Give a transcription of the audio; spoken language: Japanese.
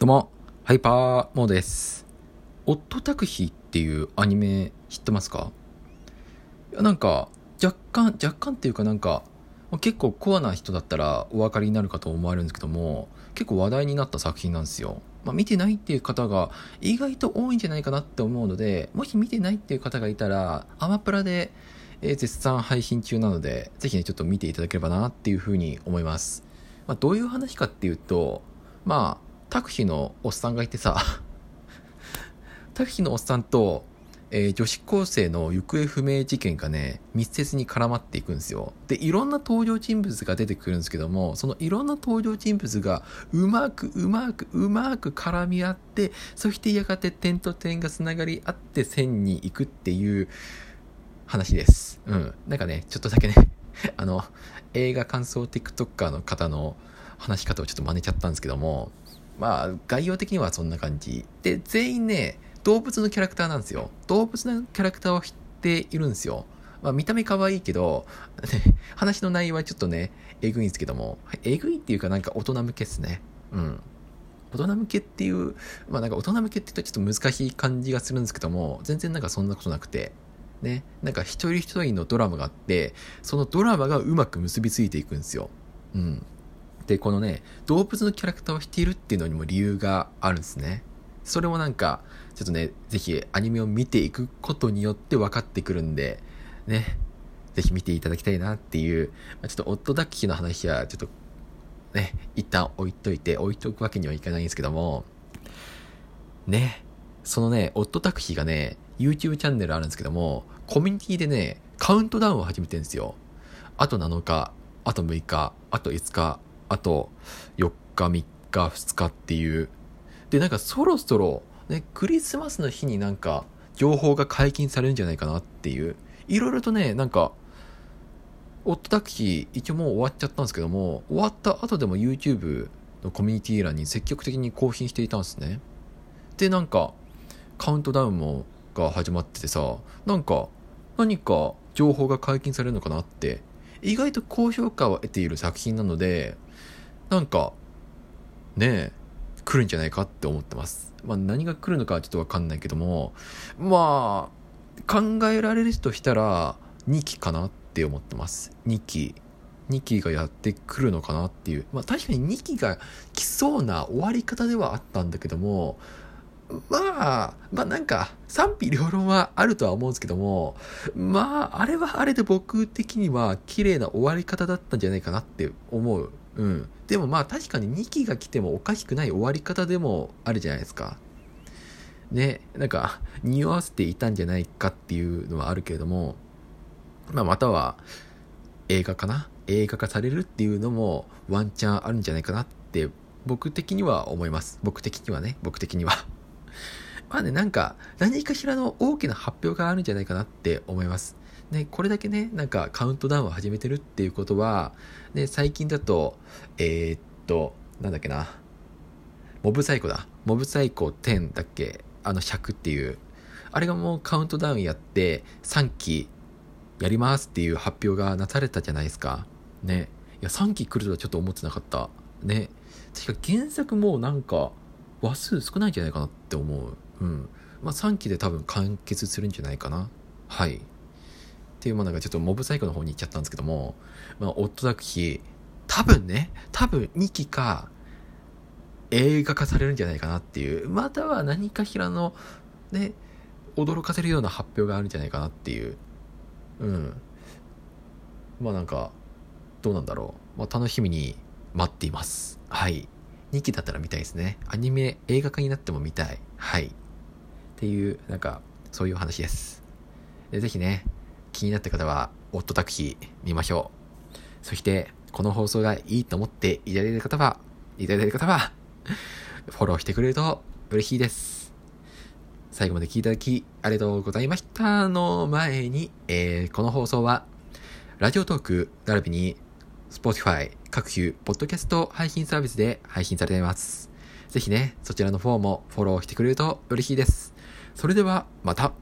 どうも、ハイパーモーです。オットタクヒっていうアニメ知ってますか？いやなんか、若干、若干っていうかなんか、結構コアな人だったらお分かりになるかと思われるんですけども、結構話題になった作品なんですよ。まあ、見てないっていう方が意外と多いんじゃないかなって思うので、もし見てないっていう方がいたら、アマプラで、え絶賛配信中なので、ぜひね、ちょっと見ていただければなっていうふうに思います。まあ、どういう話かっていうと、まあ、タクシーのおっさんがいてさ、タクシーのおっさんと、えー女子高生の行方不明事件がね、密接に絡まっていくんですよ。で、いろんな登場人物が出てくるんですけども、そのいろんな登場人物がうまくうまくうまく絡み合って、そしてやがて点と点がつながり合って線に行くっていう話です。うん。なんかね、ちょっとだけね、あの、映画感想 TikToker の方の話し方をちょっと真似ちゃったんですけども、まあ、概要的にはそんな感じ。で、全員ね、動物のキャラクターなんですよ。動物のキャラクターを知っているんですよ。まあ、見た目可愛いけど、ね、話の内容はちょっとね、えぐいんですけども、えぐいっていうかなんか大人向けっすね。うん。大人向けっていう、まあなんか大人向けって言うとちょっと難しい感じがするんですけども、全然なんかそんなことなくて、ね、なんか一人一人のドラマがあって、そのドラマがうまく結びついていくんですよ。うん。で、このね、動物のキャラクターをしているっていうのにも理由があるんですね。それもなんか、ちょっとね、ぜひアニメを見ていくことによって分かってくるんで、ね、ぜひ見ていただきたいなっていう、まあちょっとオットダッキーの話はちょっと、ね、一旦置いといて、置いとくわけにはいかないんですけども、ね、そのね、オットタクシーがね、YouTube チャンネルあるんですけども、コミュニティでね、カウントダウンを始めてるんですよ。あと7日、あと6日、あと5日、あと4日、3日、2日っていう。で、なんかそろそろ、ね、クリスマスの日になんか、情報が解禁されるんじゃないかなっていう。いろいろとね、なんか、オットタクシー一応もう終わっちゃったんですけども、終わった後でも YouTube のコミュニティ欄に積極的に更新していたんですね。で、なんか、カウントダウンも、が始まっててさ、なんか、何か情報が解禁されるのかなって、意外と高評価を得ている作品なので、なんか、ねえ、来るんじゃないかって思ってます。まあ何が来るのかはちょっとわかんないけども、まあ、考えられるとしたら、2期かなって思ってます。2期。2期がやってくるのかなっていう。まあ確かに2期が来そうな終わり方ではあったんだけども、まあ、まあなんか賛否両論はあるとは思うんですけども、まああれはあれで僕的には綺麗な終わり方だったんじゃないかなって思う。うん。でもまあ確かに2期が来てもおかしくない終わり方でもあるじゃないですか。ね、なんか 匂わせていたんじゃないかっていうのはあるけれども、まあまたは映画かな？映画化されるっていうのもワンチャンあるんじゃないかなって僕的には思います。僕的にはね、僕的には。まあね、なんか、何かしらの大きな発表があるんじゃないかなって思います。ね、これだけね、なんかカウントダウンを始めてるっていうことは、ね、最近だと、えーっと、なんだっけな、モブサイコだ。モブサイコ10だっけあの100っていう。あれがもうカウントダウンやって、3期やりますっていう発表がなされたじゃないですか。ね。いや、3期来るとはちょっと思ってなかった。ね。確か原作もなんか、話数少ないんじゃないかなって思う。うん。まあ3期で多分完結するんじゃないかな。はい。っていう、まあなんかちょっとモブサイコの方に行っちゃったんですけども、まあ、オットダクヒ、多分ね、多分2期か、映画化されるんじゃないかなっていう、または何かしらの、ね、驚かせるような発表があるんじゃないかなっていう。うん。まあなんか、どうなんだろう。まあ楽しみに待っています。はい。2期だったら見たいですね。アニメ、映画化になっても見たい。はい。っていう、なんか、そういう話です。でぜひね、気になった方は、オットタクシー見ましょう。そして、この放送がいいと思っていただいた方は、いただいた方は、フォローしてくれると嬉しいです。最後まで聞いていただき、ありがとうございましたの前に、えーこの放送は、ラジオトーク、並びに、Spotify、各種、ポッドキャスト配信サービスで配信されています。ぜひね、そちらの方もフォローしてくれると嬉しいです。それでは、また。